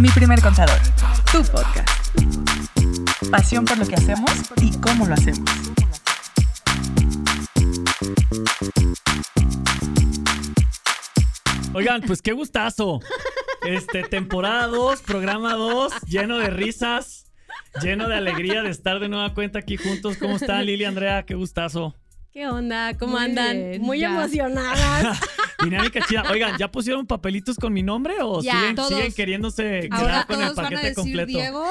Mi primer contador, tu podcast. Pasión por lo que hacemos y cómo lo hacemos. Oigan, pues qué gustazo. Este, temporada 2, programa 2, lleno de risas, lleno de alegría de estar de nueva cuenta aquí juntos. ¿Cómo están, Lili, Andrea? Qué gustazo. ¿Qué onda? ¿Cómo Muy andan? bien, Muy ya. emocionadas. Dinámica chida. Oigan, ¿ya pusieron papelitos con mi nombre o Ya, siguen, todos. siguen queriéndose Ahora quedar con el todos van a paquete decir completo? Diego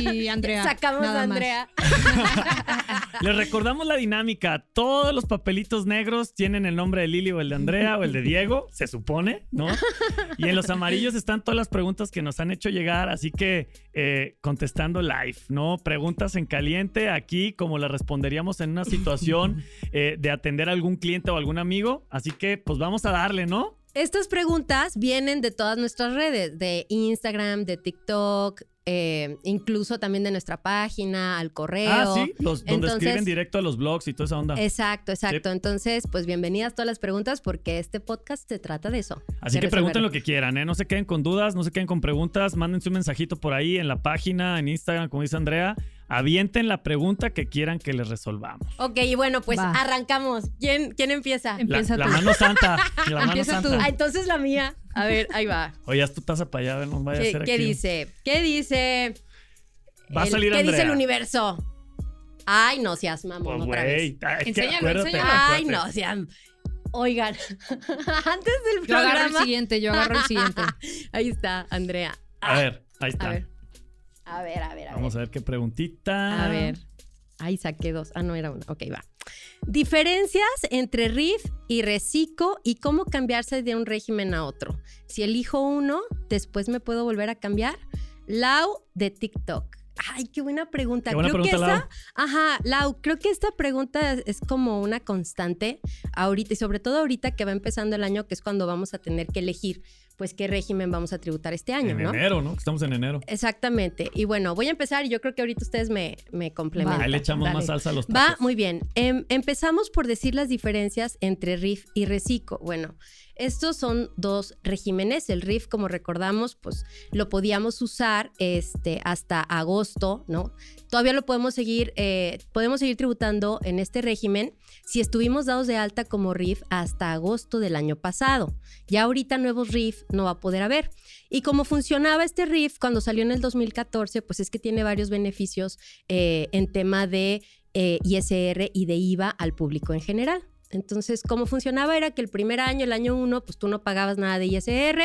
y Andrea. Sacamos nada a. Andrea. Les recordamos la dinámica. Todos los papelitos negros tienen el nombre de Lili o el de Andrea o el de Diego, se supone, ¿no? Y en los amarillos están todas las preguntas que nos han hecho llegar, así que eh, contestando live, ¿no? Preguntas en caliente aquí, como las responderíamos en una situación eh, de atender a algún cliente o algún amigo. Así que, pues vamos a darle, ¿no? Estas preguntas vienen de todas nuestras redes, de Instagram, de TikTok, eh, incluso también de nuestra página, al correo. Ah, sí, los, donde Entonces- escriben directo a los blogs y toda esa onda. Exacto, exacto. Entonces, pues bienvenidas todas las preguntas porque este podcast se trata de eso. Así de que pregunten lo que quieran, ¿eh? No se queden con dudas, no se queden con preguntas, mándense un mensajito por ahí en la página, en Instagram, como dice Andrea. Avienten la pregunta que quieran que les resolvamos. Ok, y bueno, pues Va. arrancamos. ¿Quién, quién empieza? La, Empieza la tú. mano santa. La mano Empieza tú. santa. Ah, entonces la mía. A ver, ahí va. Oye, haz tu taza para allá, a ver, no vaya a ¿Qué, ser qué aquí. dice? ¿Qué dice? Va a el- salir ¿Qué dice el universo? Ay, no seas mamón Pues, otra vez. güey, ay, Enséñalo, enséñalo. Ay, no sean. Oigan, antes del Yo agarro el programa. siguiente, yo agarro el siguiente. Ahí está, Andrea. A ver, ahí está. A ver. A ver, a ver, a Vamos ver. a ver qué preguntita. A ver. Ahí saqué dos. Ah, no, era una. Ok, va. Diferencias entre RIF y RECICO y cómo cambiarse de un régimen a otro. Si elijo uno, después me puedo volver a cambiar. Lau de TikTok. Ay, qué buena pregunta. Qué buena creo pregunta, que Lau. esta, ajá, Lau, creo que esta pregunta es, es como una constante ahorita y sobre todo ahorita que va empezando el año, que es cuando vamos a tener que elegir, pues, qué régimen vamos a tributar este año, En ¿no? enero, ¿no? Estamos en enero. Exactamente. Y bueno, voy a empezar y yo creo que ahorita ustedes me, me complementan. Ahí le echamos Dale. más salsa a los Va, tacos. muy bien. Em, empezamos por decir las diferencias entre RIF y RECICO. Bueno, estos son dos regímenes. El RIF, como recordamos, pues lo podíamos usar este, hasta agosto, ¿no? Todavía lo podemos seguir, eh, podemos seguir tributando en este régimen si estuvimos dados de alta como RIF hasta agosto del año pasado. Ya ahorita nuevos RIF no va a poder haber. Y como funcionaba este RIF cuando salió en el 2014, pues es que tiene varios beneficios eh, en tema de eh, ISR y de IVA al público en general. Entonces, cómo funcionaba era que el primer año, el año uno, pues tú no pagabas nada de ISR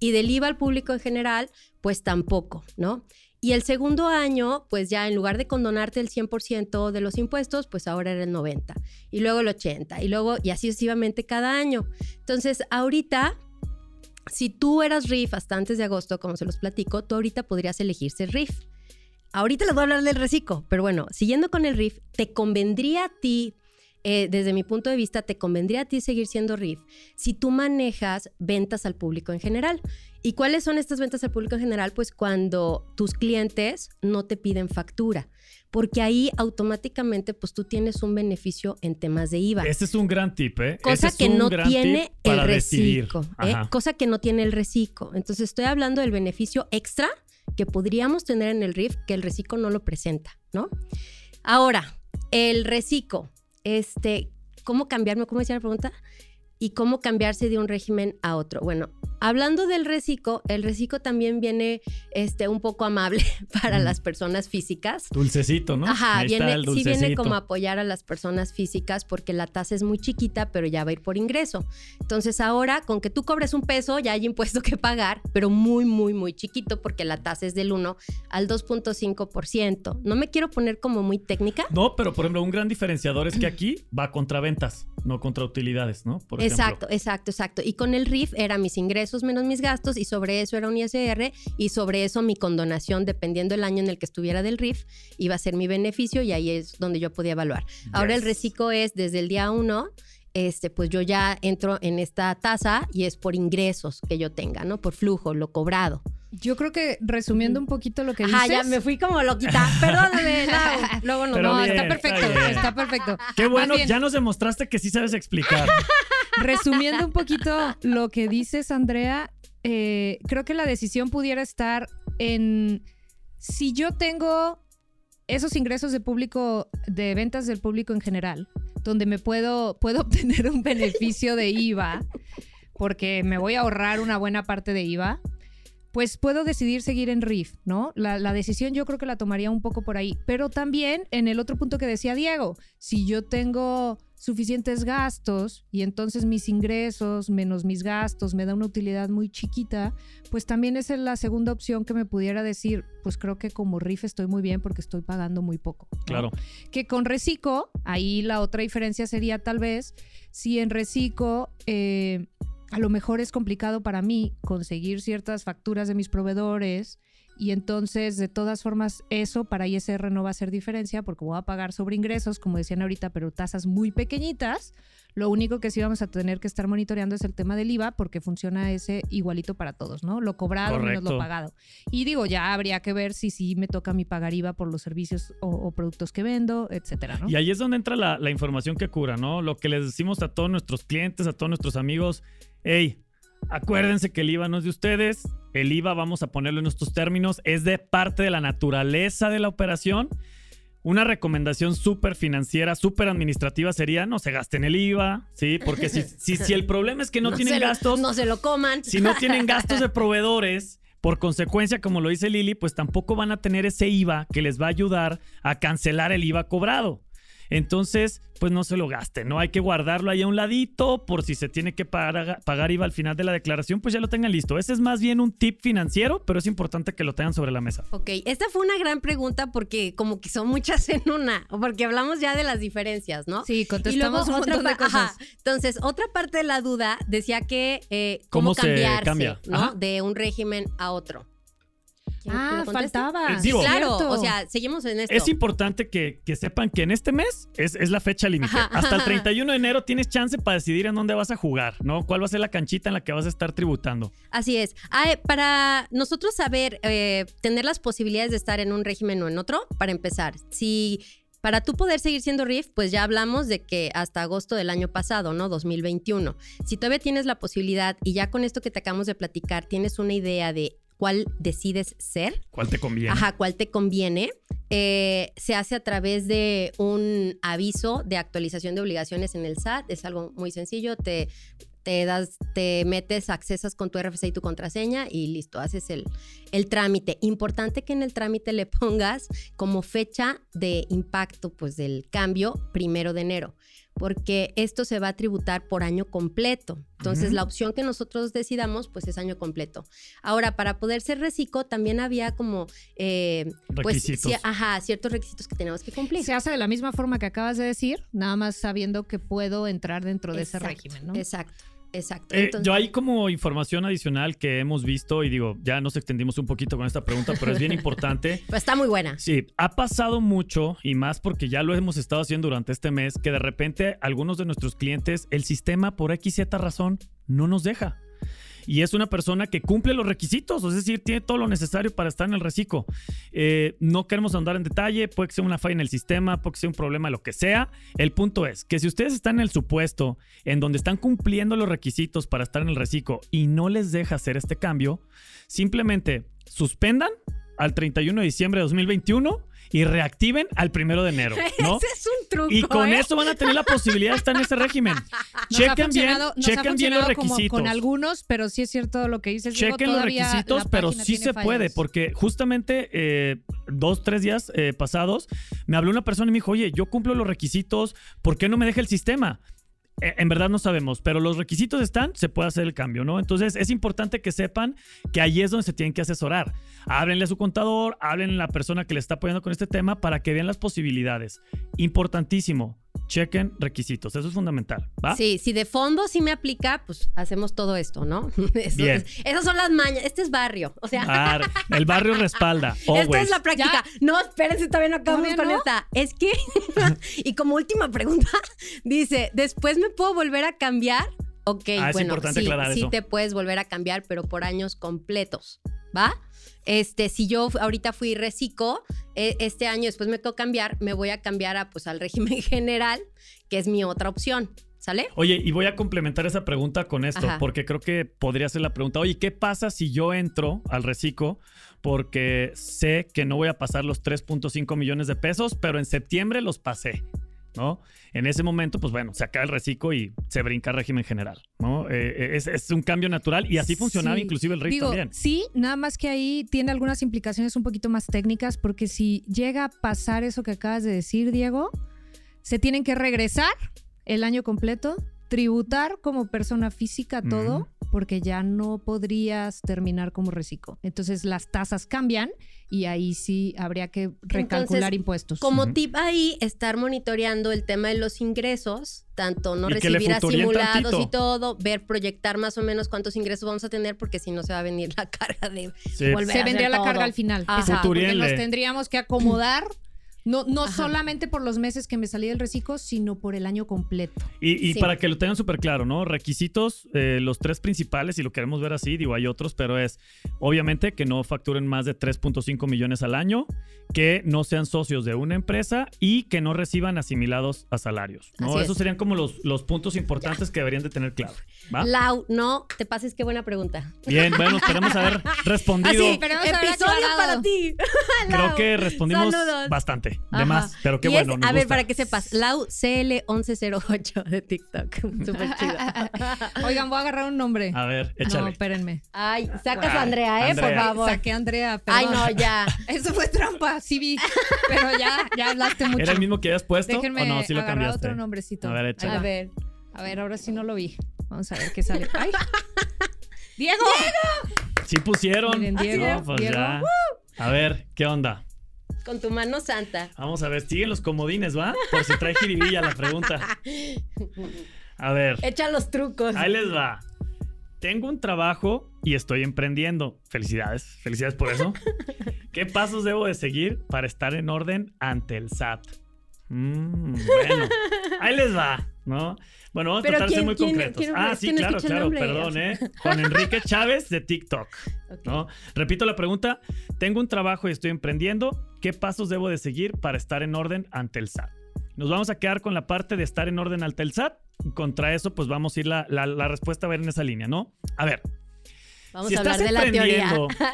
y del IVA al público en general, pues tampoco, ¿no? Y el segundo año, pues ya en lugar de condonarte el 100% de los impuestos, pues ahora era el 90 y luego el 80 y luego y así sucesivamente cada año. Entonces, ahorita si tú eras RIF hasta antes de agosto, como se los platico, tú ahorita podrías elegir ser RIF. Ahorita les voy a hablar del reciclo, pero bueno, siguiendo con el RIF, ¿te convendría a ti, eh, desde mi punto de vista, te convendría a ti seguir siendo RIF si tú manejas ventas al público en general? ¿Y cuáles son estas ventas al público en general? Pues cuando tus clientes no te piden factura, porque ahí automáticamente pues tú tienes un beneficio en temas de IVA Ese es un gran tip, ¿eh? cosa Ese que no tiene el reciclo, ¿eh? Cosa que no tiene el reciclo. Entonces estoy hablando del beneficio extra que podríamos tener en el RIF que el reciclo no lo presenta, ¿no? Ahora, el reciclo, este, ¿cómo cambiarme? ¿Cómo decía la pregunta? Y cómo cambiarse de un régimen a otro. Bueno, hablando del reciclo, el reciclo también viene este, un poco amable para Mm. las personas físicas. Dulcecito, ¿no? Ajá, Ahí viene, sí viene como apoyar a las personas físicas porque la tasa es muy chiquita, pero ya va a ir por ingreso. Entonces ahora, con que tú cobres un peso, ya hay impuesto que pagar, pero muy, muy, muy chiquito porque la tasa es del 1 al 2.5%. No me quiero poner como muy técnica. No, pero por ejemplo, un gran diferenciador es que aquí va contra ventas, no contra utilidades, ¿no? Por ejemplo. Exacto, exacto, exacto. Y con el RIF era mis ingresos menos mis gastos y sobre eso era un ISR y sobre eso mi condonación, dependiendo el año en el que estuviera del RIF, iba a ser mi beneficio y ahí es donde yo podía evaluar. Ahora el reciclo es desde el día uno, este, pues yo ya entro en esta tasa y es por ingresos que yo tenga, ¿no? Por flujo, lo cobrado. Yo creo que resumiendo un poquito lo que Ajá, dices. ya me fui como loquita. Perdóname, Lau. Luego Pero no, bien, está perfecto, está perfecto. Qué bueno, ya nos demostraste que sí sabes explicar. Resumiendo un poquito lo que dices, Andrea, eh, creo que la decisión pudiera estar en si yo tengo esos ingresos de público, de ventas del público en general, donde me puedo, puedo obtener un beneficio de IVA, porque me voy a ahorrar una buena parte de IVA, pues puedo decidir seguir en RIF, ¿no? La, la, decisión yo creo que la tomaría un poco por ahí. Pero también en el otro punto que decía Diego, si yo tengo suficientes gastos y entonces mis ingresos menos mis gastos me da una utilidad muy chiquita, pues también esa es la segunda opción que me pudiera decir, pues creo que como RIF estoy muy bien porque estoy pagando muy poco. ¿no? Claro. Que con Recico, ahí la otra diferencia sería tal vez si en Recico... Eh, a lo mejor es complicado para mí conseguir ciertas facturas de mis proveedores y entonces de todas formas eso para ISR no va a hacer diferencia porque voy a pagar sobre ingresos, como decían ahorita, pero tasas muy pequeñitas. Lo único que sí vamos a tener que estar monitoreando es el tema del IVA porque funciona ese igualito para todos, ¿no? Lo cobrado menos lo pagado. Y digo, ya habría que ver si sí me toca mí pagar IVA por los servicios o, o productos que vendo, etcétera, ¿no? Y ahí es donde entra la, la información que cura, ¿no? Lo que les decimos a todos nuestros clientes, a todos nuestros amigos, hey, acuérdense que el IVA no es de ustedes, el IVA vamos a ponerlo en estos términos, es de parte de la naturaleza de la operación. Una recomendación súper financiera, súper administrativa sería no se gasten el IVA, ¿sí? Porque si, si, si el problema es que no, tienen lo- gastos, no se lo coman. si no tienen gastos de proveedores, por consecuencia, como lo dice Lili, pues tampoco van a tener ese IVA que les va a ayudar a cancelar el IVA cobrado. Entonces, pues no se lo gasten, ¿no? Hay que guardarlo ahí a un ladito por si se tiene que pagar, pagar IVA al final de la declaración, pues ya lo tengan listo. Ese es más bien un tip financiero, pero es importante que lo tengan sobre la mesa. Ok, esta fue una gran pregunta porque como que son muchas en una, porque hablamos ya de las diferencias, ¿no? Sí, Y luego contestamos un otra montón de pa- cosas. ajá. Entonces, otra parte de la duda decía que eh, cómo, ¿Cómo se cambiarse, cambia? ¿no? Ajá. De un régimen a otro. ¿Quién- Ah, lo faltaba. Eh, digo- Claro, o sea, seguimos en esto. Es importante que, que sepan que en este mes es, es la fecha límite. Hasta el 31 de enero tienes chance para decidir en dónde vas a jugar, ¿no? ¿Cuál va a ser la canchita en la que vas a estar tributando? Así es. Ah, eh, para nosotros saber, eh, tener las posibilidades de estar en un régimen o en otro, para empezar, si para tú poder seguir siendo RIF, pues ya hablamos de que hasta agosto del año pasado, ¿no? 2021. Si todavía tienes la posibilidad y ya con esto que te acabamos de platicar, tienes una idea de cuál decides ser, ¿Cuál te conviene? Ajá, cuál te conviene. Eh, se hace a través de un aviso de actualización de obligaciones en el SAT. Es algo muy sencillo. Te, te das, te metes, accesas con tu RFC y tu contraseña y listo, haces el, el trámite. Importante que en el trámite le pongas como fecha de impacto, pues del cambio, primero de enero. Porque esto se va a tributar por año completo. Entonces, la opción que nosotros decidamos, pues es año completo. Ahora, para poder ser reciclo, también había como eh, pues, Requisitos. ci- ajá, ciertos requisitos que tenemos que cumplir. Se hace de la misma forma que acabas de decir, nada más sabiendo que puedo entrar dentro de ese régimen, ¿no? Exacto, exacto. Eh, Entonces- yo hay como información adicional que hemos visto y digo, ya nos extendimos un poquito con esta pregunta, pero es bien importante. Pues está muy buena. Sí, ha pasado mucho y más porque ya lo hemos estado haciendo durante este mes, que de repente algunos de nuestros clientes, el sistema por X, Z razón, no nos deja. Y es una persona que cumple los requisitos, es decir, tiene todo lo necesario para estar en el reciclo. Eh, no queremos andar en detalle, puede que sea una falla en el sistema, puede que sea un problema, lo que sea. El punto es que si ustedes están en el supuesto en donde están cumpliendo los requisitos para estar en el reciclo y no les deja hacer este cambio, simplemente suspendan al 31 de diciembre de 2021 y reactiven al 1 de enero, ¿no? Ese es un truco. Y con ¿eh? eso van a tener la posibilidad de estar en ese régimen. Nos chequen bien, chequen bien los como requisitos. Con algunos, pero sí es cierto lo que dices. Chequen los requisitos, pero sí se puede, porque justamente eh, dos, tres días eh, pasados me habló una persona y me dijo, oye, yo cumplo los requisitos, ¿por qué no me deja el sistema? Eh, En verdad no sabemos, pero los requisitos están, se puede hacer el cambio, ¿no? Entonces es importante que sepan que ahí es donde se tienen que asesorar. Háblenle a su contador, háblenle a la persona que le está apoyando con este tema para que vean las posibilidades. Importantísimo, chequen requisitos, eso es fundamental, ¿va? Sí, si de fondo sí me aplica, pues hacemos todo esto, ¿no? Eso Bien. es- esas son las mañas. Este es barrio. O sea, el barrio respalda. Esta es la práctica. No, espérense, todavía no acabamos ¿Todavía con no? esta. Es que, y como última pregunta, dice, ¿después me puedo volver a cambiar? Ok, Ah, es bueno, importante sí, aclarar sí eso. te puedes volver a cambiar, pero por años completos, ¿va? Este, si yo ahorita fui reciclo, eh, este año después me tengo cambiar, me voy a cambiar a, pues, al régimen general, que es mi otra opción. ¿Sale? Oye, y voy a complementar esa pregunta con esto, Ajá. porque creo que podría ser la pregunta. Oye, ¿qué pasa si yo entro al reciclo porque sé que no voy a pasar los 3.5 millones de pesos, pero en septiembre los pasé? ¿No? En ese momento, pues bueno, se acaba el reciclo y se brinca el régimen general, ¿no? Eh, es, es un cambio natural y así funcionaba Sí. inclusive el RIF también. sí, nada más que ahí tiene algunas implicaciones un poquito más técnicas, porque si llega a pasar eso que acabas de decir, Diego, se tienen que regresar el año completo, tributar como persona física todo. Porque ya no podrías terminar como reciclo. Entonces las tasas cambian y ahí sí habría que recalcular Entonces, impuestos. Como Ujú. tip ahí, estar monitoreando el tema de los ingresos, tanto no recibir futurien simulados tantito. y todo, ver, proyectar más o menos cuántos ingresos vamos a tener, porque si no se va a venir la carga de Sí. volver a se hacer vendría la todo. carga al final. Ajá. Exacto, porque nos tendríamos que acomodar. No, no Ajá. solamente por los meses que me salí del reciclo, sino por el año completo. Y, y Sí. para que lo tengan súper claro, ¿no? Requisitos, eh, los tres principales, y lo queremos ver así, digo, hay otros, pero es obviamente que no facturen más de 3.5 millones al año, que no sean socios de una empresa y que no reciban asimilados a salarios, ¿no? Así es. Esos serían como los, los puntos importantes que deberían de tener claro, ¿va? Lau, no te pases, qué buena pregunta. Bien, bueno, esperamos haber respondido. Así, Esperemos episodio para ti. Creo Lau. que respondimos Saludos. bastante, de Ajá. más, pero qué Y bueno. es- nos a ver, gusta. para que sepas, Lau CL1108 de TikTok. Súper chido. Oigan, voy a agarrar un nombre. A ver, no, échale. espérenme. Ay, sacas Ah, a Andrea, ¿eh? Por favor. Saqué a Andrea, Ay, perdón. no, ya. Eso fue trampa, sí vi. Pero ya, ya hablaste mucho. ¿Era el mismo que habías puesto Déjenme o no? Sí lo agarrar cambiaste. otro nombrecito. A ver, échale. A ver. A ver, ahora sí no lo vi. Vamos a ver qué sale. ¡Ay! ¡Diego! Sí pusieron. Miren, Diego, No, pues Diego. ya. A ver, ¿qué onda? Con tu mano santa. Vamos a ver, siguen los comodines, ¿va? Por si trae jiribilla la pregunta. A ver, Echa los trucos. ahí les va. Tengo un trabajo y estoy emprendiendo. Felicidades, felicidades por eso. ¿Qué pasos debo de seguir para estar en orden ante el SAT? Mm, bueno, ahí les va, ¿no? Bueno, vamos a Pero tratar de ser ¿quién- muy quién- concretos. quién- ah, sí, claro, claro, perdón, ¿eh? Juan Enrique Chávez de TikTok. Ok. ¿no? Repito la pregunta. Tengo un trabajo y estoy emprendiendo. ¿Qué pasos debo de seguir para estar en orden ante el SAT? Nos vamos a quedar con la parte de estar en orden ante el SAT. Y contra eso, pues vamos a ir la, la- la respuesta a ver en esa línea, ¿no? A ver, Vamos si a estás hablar de la teoría.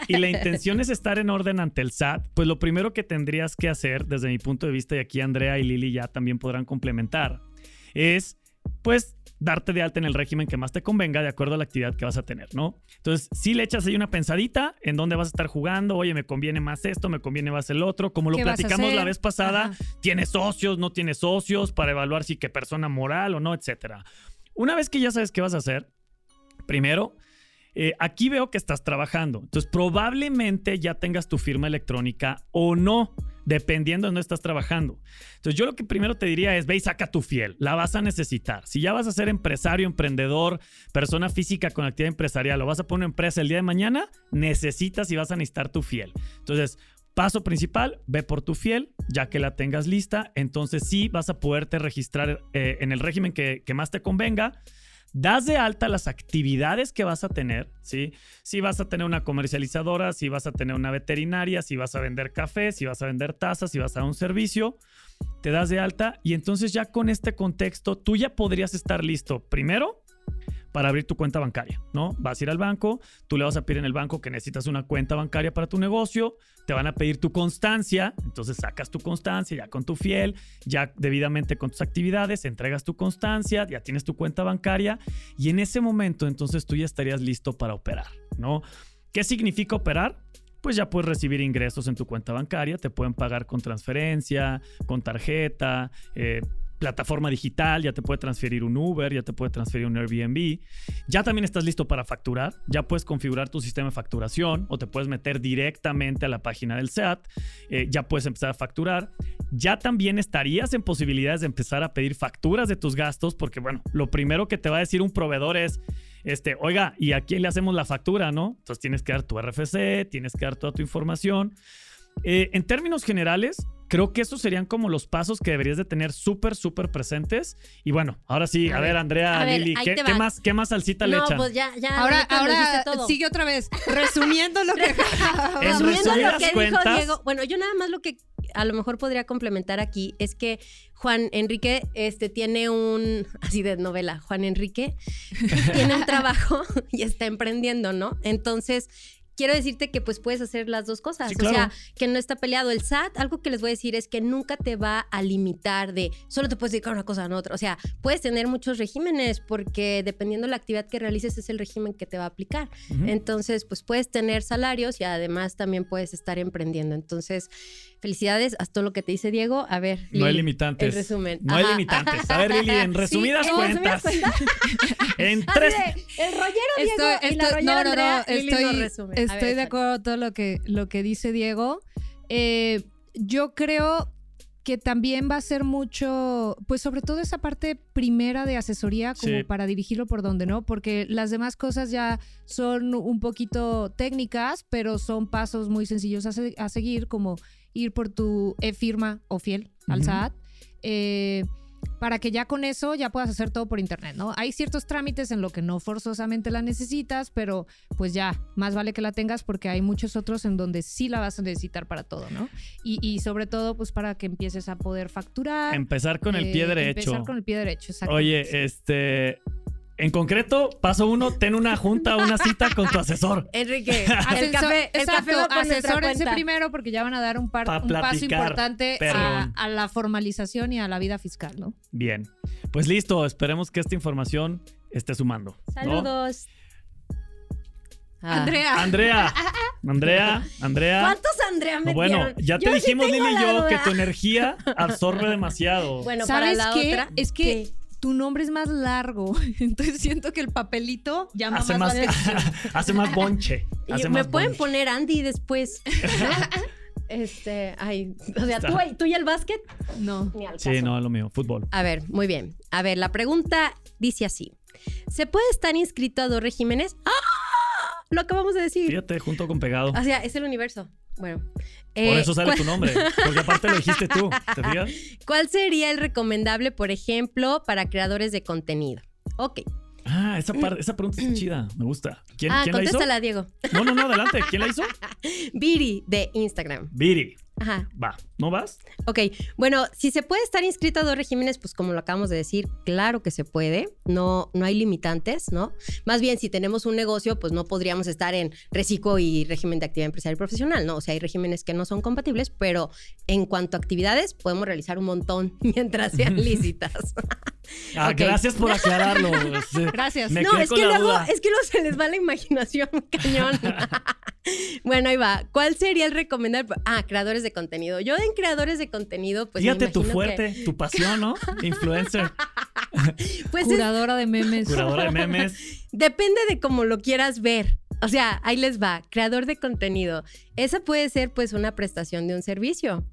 y la intención es estar en orden ante el SAT, pues lo primero que tendrías que hacer, desde mi punto de vista, y aquí Andrea y Lili ya también podrán complementar, es pues darte de alta en el régimen que más te convenga de acuerdo a la actividad que vas a tener, ¿no? Entonces, si le echas ahí una pensadita en dónde vas a estar jugando, oye, me conviene más esto, me conviene más el otro, como lo ¿Qué vas a platicamos la vez pasada, Ajá. tienes socios, no tienes socios, para evaluar si qué persona moral o no, etcétera. Una vez que ya sabes qué vas a hacer, primero, eh, aquí veo que estás trabajando. Entonces, probablemente ya tengas tu firma electrónica o no, dependiendo de dónde estás trabajando. Entonces, yo lo que primero te diría es, ve y saca tu fiel. La vas a necesitar. Si ya vas a ser empresario, emprendedor, persona física con actividad empresarial o vas a poner una empresa el día de mañana, necesitas y vas a necesitar tu fiel. Entonces, Paso principal, ve por tu fiel, ya que la tengas lista, entonces sí vas a poderte registrar eh, en el régimen que, que más te convenga. Das de alta las actividades que vas a tener, ¿sí? Si vas a tener una comercializadora, si vas a tener una veterinaria, si vas a vender café, si vas a vender tazas, si vas a un servicio, te das de alta y entonces ya con este contexto tú ya podrías estar listo primero para abrir tu cuenta bancaria, ¿no? Vas a ir al banco, tú le vas a pedir en el banco que necesitas una cuenta bancaria para tu negocio, te van a pedir tu constancia, entonces sacas tu constancia ya con tu fiel, ya debidamente con tus actividades, entregas tu constancia, ya tienes tu cuenta bancaria y en ese momento entonces tú ya estarías listo para operar, ¿no? ¿Qué significa operar? Pues ya puedes recibir ingresos en tu cuenta bancaria, te pueden pagar con transferencia, con tarjeta, eh, plataforma digital, ya te puede transferir un Uber, ya te puede transferir un Airbnb. Ya también estás listo para facturar, ya puedes configurar tu sistema de facturación o te puedes meter directamente a la página del SAT, eh, ya puedes empezar a facturar. Ya también estarías en posibilidades de empezar a pedir facturas de tus gastos, porque bueno, lo primero que te va a decir un proveedor es, este, oiga, ¿y a quién le hacemos la factura, no? Entonces tienes que dar tu RFC, tienes que dar toda tu información. Eh, en términos generales, creo que esos serían como los pasos que deberías de tener súper, súper presentes. Y bueno, ahora sí, a, A ver, ver, Andrea, a ver, Lili, ¿qué, más, ¿qué más salsita le No, echan? pues ya, ya. Ahora, ahora todo. sigue otra vez. Resumiendo lo que En Resumiendo lo que cuentas- dijo Diego, bueno, yo nada más lo que a lo mejor podría complementar aquí es que Juan Enrique este, tiene un, así de novela, Juan Enrique tiene un trabajo y está emprendiendo, ¿no? Entonces, quiero decirte que pues puedes hacer las dos cosas. Sí, O sea, que no está peleado. El SAT, algo que les voy a decir es que nunca te va a limitar de solo te puedes dedicar a una cosa a otra. O sea, puedes tener muchos regímenes porque dependiendo de la actividad que realices es el régimen que te va a aplicar. Entonces, pues puedes tener salarios y además también puedes estar emprendiendo. Entonces, felicidades a todo lo que te dice Diego. A ver, No hay limitantes. El resumen. No hay Ajá. limitantes. A ver, Lili, en resumidas en resumidas cuentas. en tres. de, el rollero Diego Estoy, y la rollera no, no, no, Andrea, nos estoy, resume. Ver, estoy de acuerdo con todo lo que, lo que dice Diego. Eh, yo creo que también va a ser mucho, pues sobre todo esa parte primera de asesoría como Sí. para dirigirlo por donde, ¿no? Porque las demás cosas ya son un poquito técnicas, pero son pasos muy sencillos a, se- a seguir, como ir por tu e-firma o fiel al. SAT. eh, para que ya con eso ya puedas hacer todo por internet, ¿no? Hay ciertos trámites en lo que no forzosamente la necesitas, pero pues ya, más vale que la tengas porque hay muchos otros en donde sí la vas a necesitar para todo, ¿no? Y, y sobre todo, pues para que empieces a poder facturar. Empezar con el pie eh, derecho. Empezar con el pie derecho, exacto. Oye, este. En concreto, paso uno, ten una junta, una cita con tu asesor. Enrique, Asesor- el café, el exacto, café va por nuestra asesórense primero porque ya van a dar un, par- Pa' un paso importante a, la formalización y a la vida fiscal, ¿no? Bien. Pues listo, esperemos que esta información esté sumando. ¿no? Saludos. Ah. Andrea. Andrea, Andrea, Andrea. ¿Cuántos Andrea No, metieron? bueno, ya te Yo sí dijimos, tengo Lili y la yo, que tu energía absorbe demasiado. Bueno, para ¿Sabes la qué? otra. Es que tu nombre es más largo, entonces siento que el papelito llama hace más, más, la atención. hace más bonche. Hace me más pueden bonche. poner Andy después. este, ay, o sea. ¿tú, tú y el básquet, No. ni al Sí, no, lo mío, fútbol. A ver, muy bien. A ver, la pregunta dice así. ¿Se puede estar inscrito a dos regímenes? ¡Ah! Lo acabamos de decir. Fíjate, junto con pegado. O sea, es el universo. Bueno. Por eh, eso sale ¿cuál- tu nombre. Porque aparte lo dijiste tú. ¿Te fijas? ¿Cuál sería el recomendable, por ejemplo, para creadores de contenido? Ok. Ah, esa, par- esa pregunta está chida. Me gusta. ¿Quién, ah, ¿quién la hizo? contéstala, Diego. No, no, no, adelante. ¿Quién la hizo? Viri de Instagram. Viri. Ajá. Va. ¿No vas? Ok, bueno, si se puede estar inscrito a dos regímenes, pues como lo acabamos de decir, claro que se puede, no, no hay limitantes, ¿no? Más bien, si tenemos un negocio, pues no podríamos estar en reciclo y régimen de actividad empresarial y profesional, ¿no? O sea, hay regímenes que no son compatibles, pero en cuanto a actividades, podemos realizar un montón mientras sean lícitas. Ah, gracias por aclararlo. Gracias. Me no, es con que, luego, duda. es que luego se les va la imaginación cañón. bueno, ahí va. ¿Cuál sería el recomendable? Ah, creadores de contenido. Yo en creadores de contenido, pues me Fíjate tu que- fuerte, tu pasión, ¿no? Influencer, Pues es- Curadora de memes. curadora de memes. Depende de cómo lo quieras ver. O sea, ahí les va, creador de contenido. Esa puede ser pues una prestación de un servicio.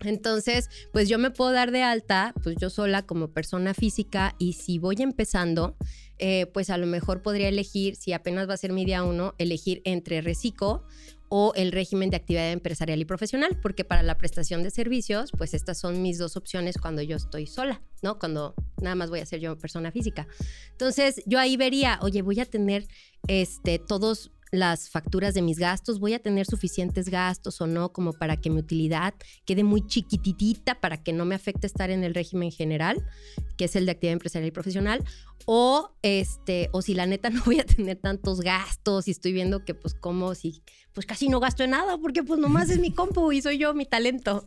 Entonces, pues yo me puedo dar de alta, pues yo sola como persona física y si voy empezando, eh, pues a lo mejor podría elegir, si apenas va a ser mi día uno, elegir entre reciclo o el régimen de actividad empresarial y profesional, porque para la prestación de servicios, pues estas son mis dos opciones cuando yo estoy sola, ¿no? Cuando nada más voy a ser yo persona física. Entonces, yo ahí vería, oye, voy a tener este, todos las facturas de mis gastos, voy a tener suficientes gastos o no como para que mi utilidad quede muy chiquititita para que no me afecte estar en el régimen general, que es el de actividad empresarial y profesional, o este o si la neta no voy a tener tantos gastos y estoy viendo que pues como si pues casi no gasto en nada porque pues nomás es mi compu y soy yo mi talento.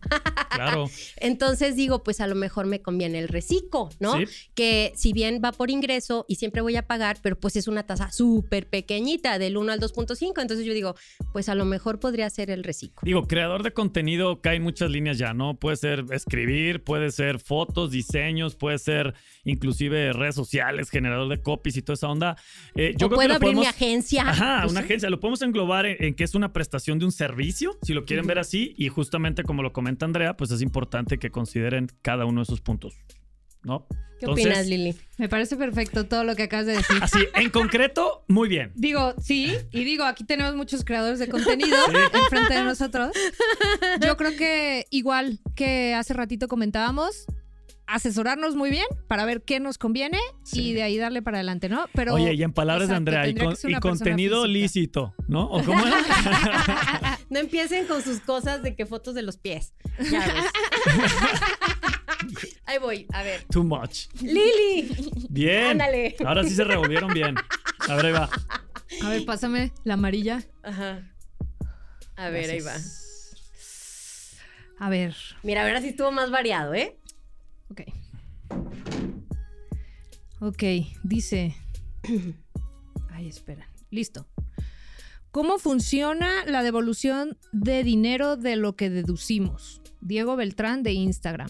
Claro. Entonces digo, pues a lo mejor me conviene el reciclo, ¿no? Sí. Que si bien va por ingreso y siempre voy a pagar, pero pues es una tasa súper pequeñita, del 1 al 2.5. Entonces yo digo, pues a lo mejor podría ser el reciclo. Digo, creador de contenido cae en muchas líneas ya, ¿no? Puede ser escribir, puede ser fotos, diseños, puede ser inclusive redes sociales, generador de copies y toda esa onda. Eh, yo o creo puedo que abrir mi agencia. Ajá, Pues una sí. agencia. Lo podemos englobar en, en que es una prestación de un servicio, si lo quieren ver así. Y justamente como lo comenta Andrea, pues es importante que consideren cada uno de esos puntos, ¿no? ¿Qué Entonces, opinas, Lili? Me parece perfecto todo lo que acabas de decir. Así, en concreto, muy bien. Digo, sí, y digo, aquí tenemos muchos creadores de contenido Sí. enfrente de nosotros. Yo creo que igual que hace ratito comentábamos, asesorarnos muy bien para ver qué nos conviene Sí. y de ahí darle para adelante, ¿no? Pero Oye, y en palabras de Andrea, y, con- contenido física. lícito, ¿no? ¿O cómo era? No empiecen con sus cosas de que fotos de los pies. Ya ves. Ahí voy, a ver. Too much. Lili. Bien. Ándale. Ahora sí se revolvieron bien. A ver, ahí va. a ver, pásame la amarilla. Ajá. A ver, ahí va. A ver, Mira, ahora sí estuvo más variado, ¿eh? ok. Ok, dice. Ay, espera. Listo. ¿Cómo funciona la devolución de dinero de lo que deducimos? Diego Beltrán de Instagram.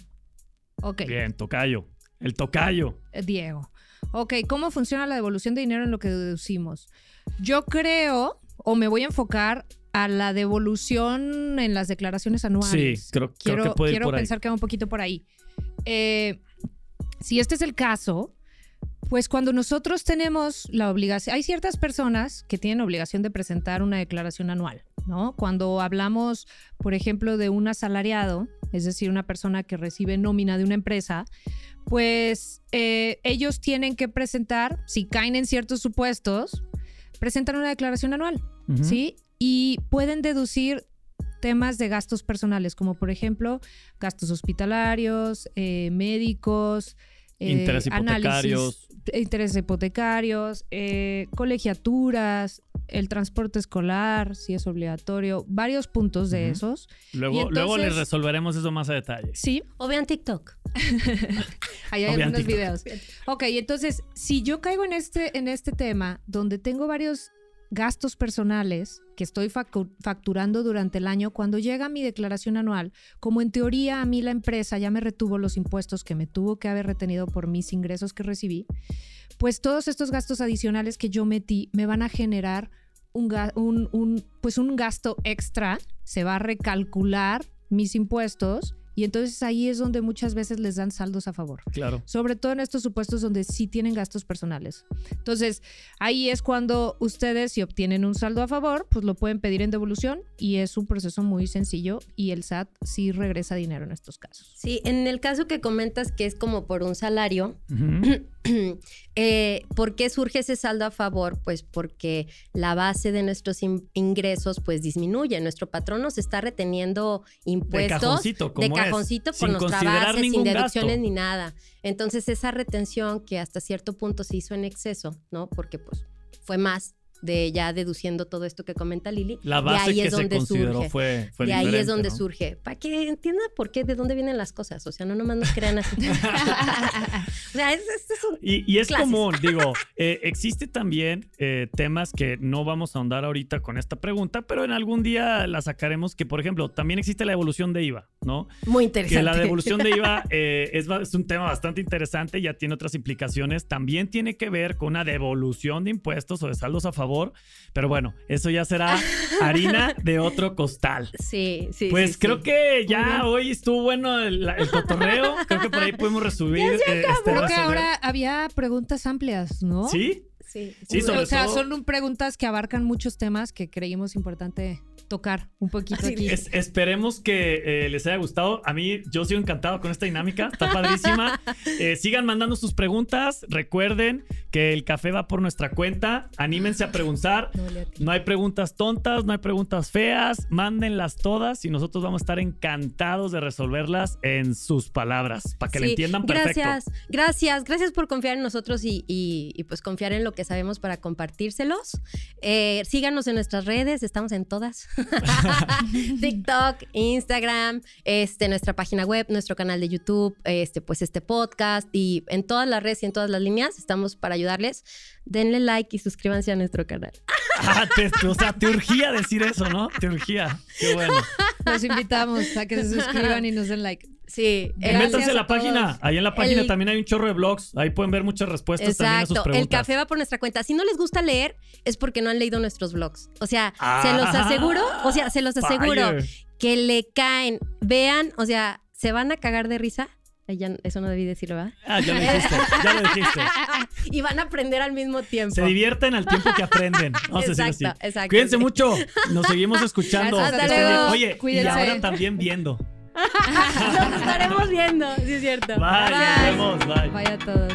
Ok. Bien, tocayo. El tocayo. Eh, Diego. Ok, ¿cómo funciona la devolución de dinero en lo que deducimos? Yo creo, o me voy a enfocar a la devolución en las declaraciones anuales. Sí, creo, creo quiero, que puede ir quiero por ahí. pensar que va un poquito por ahí. Eh, si este es el caso, pues cuando nosotros tenemos la obligación, hay ciertas personas que tienen obligación de presentar una declaración anual, ¿no? Cuando hablamos, por ejemplo, de un asalariado, es decir, una persona que recibe nómina de una empresa, pues eh, ellos tienen que presentar, si caen en ciertos supuestos, presentan una declaración anual. ¿sí? Y pueden deducir temas de gastos personales, como por ejemplo gastos hospitalarios, eh, médicos, eh, Intereses hipotecarios. análisis, intereses hipotecarios, eh, colegiaturas, el transporte escolar, si es obligatorio, varios puntos de esos. Luego, Y luego les entonces- resolveremos eso más a detalle. Sí, O vean TikTok. ahí hay algunos TikTok. videos. Ok, entonces, si yo caigo en este, en este tema donde tengo varios gastos personales que estoy facturando durante el año, cuando llega mi declaración anual, como en teoría a mí la empresa ya me retuvo los impuestos que me tuvo que haber retenido por mis ingresos que recibí, pues todos estos gastos adicionales que yo metí me van a generar un, un- un, pues un gasto extra, se va a recalcular mis impuestos y entonces ahí es donde muchas veces les dan saldos a favor Claro. sobre todo en estos supuestos donde sí tienen gastos personales. Entonces, ahí es cuando ustedes, si obtienen un saldo a favor, pues lo pueden pedir en devolución y es un proceso muy sencillo y el SAT sí regresa dinero en estos casos. Sí, en el caso que comentas que es como por un salario, Ujú. eh, ¿por qué surge ese saldo a favor? Pues porque la base de nuestros in- ingresos pues disminuye. Nuestro patrón nos está reteniendo De impuestos cajoncito, como de cajoncito por sin nuestra base, sin deducciones gasto. ni nada. Entonces esa retención que hasta cierto punto se hizo en exceso, ¿no? Porque pues fue más de ya deduciendo todo esto que comenta Lili. La de base ahí que es se donde consideró surge. fue, fue de ahí es donde ¿no? surge. Para que entienda por qué, de dónde vienen las cosas. O sea, no nomás nos crean así. o sea, es, es- es un- Y, y es Clases. común, digo, eh, existe también eh, temas que no vamos a ahondar ahorita con esta pregunta, pero en algún día la sacaremos, que por ejemplo, también existe la evolución de IVA, ¿no? muy Que interesante. la devolución de IVA eh, es, es un tema bastante interesante, ya tiene otras implicaciones, también tiene que ver con una devolución de impuestos o de saldos a favor, pero bueno, eso ya será harina de otro costal. Sí, sí. Pues sí, creo sí. que ya hoy estuvo bueno el, el cotorreo. Creo que por ahí podemos resumir. eh, este, Creo que ahora había preguntas amplias, ¿no? ¿Sí? Sí, Sí, sobre o sea, todo- son un- preguntas que abarcan muchos temas que creímos importante tocar un poquito Así aquí. Es- esperemos que eh, les haya gustado. A mí, yo sigo encantado con esta dinámica. Está padrísima. Eh, sigan mandando sus preguntas. Recuerden que el café va por nuestra cuenta. Anímense a preguntar. No, hay preguntas tontas, no hay preguntas feas. Mándenlas todas y nosotros vamos a estar encantados de resolverlas en sus palabras para que le Sí, entiendan perfecto. Gracias, gracias, gracias por confiar en nosotros y, y- y, pues confiar en lo que sabemos para compartírselos. Eh, síganos en nuestras redes, estamos en todas. TikTok, Instagram, este, nuestra página web, nuestro canal de YouTube, este, pues este podcast y en todas las redes y en todas las líneas estamos para ayudarles. Denle like y suscríbanse a nuestro canal. Ah, te- o sea, te urgía decir eso, ¿no? Te urgía. Qué bueno. Los invitamos a que se suscriban y nos den like. Sí, métanse a la página. Ahí en la página El- también hay un chorro de blogs. Ahí pueden ver muchas respuestas también a sus Exacto, preguntas. el café va por nuestra cuenta. Si no les gusta leer, es porque no han leído nuestros blogs. O sea, Ah, se los aseguro, o sea, se los aseguro Fire. que le caen, vean, o sea, se van a cagar de risa. Ya- eso no debí decirlo, ¿verdad? Ah, ya lo dijiste. Ya lo dijiste. y van a aprender al mismo tiempo. Se divierten al tiempo que aprenden. Vamos a decirlo así. Exacto, exacto, Cuídense sí. mucho. Nos seguimos escuchando. Hasta luego. Oye, Cuídense. y ahora también viendo. Nos estaremos viendo, sí es cierto. Bye, nos vemos, bye. Vaya a todos.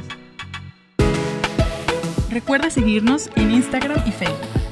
Recuerda seguirnos en Instagram y Facebook.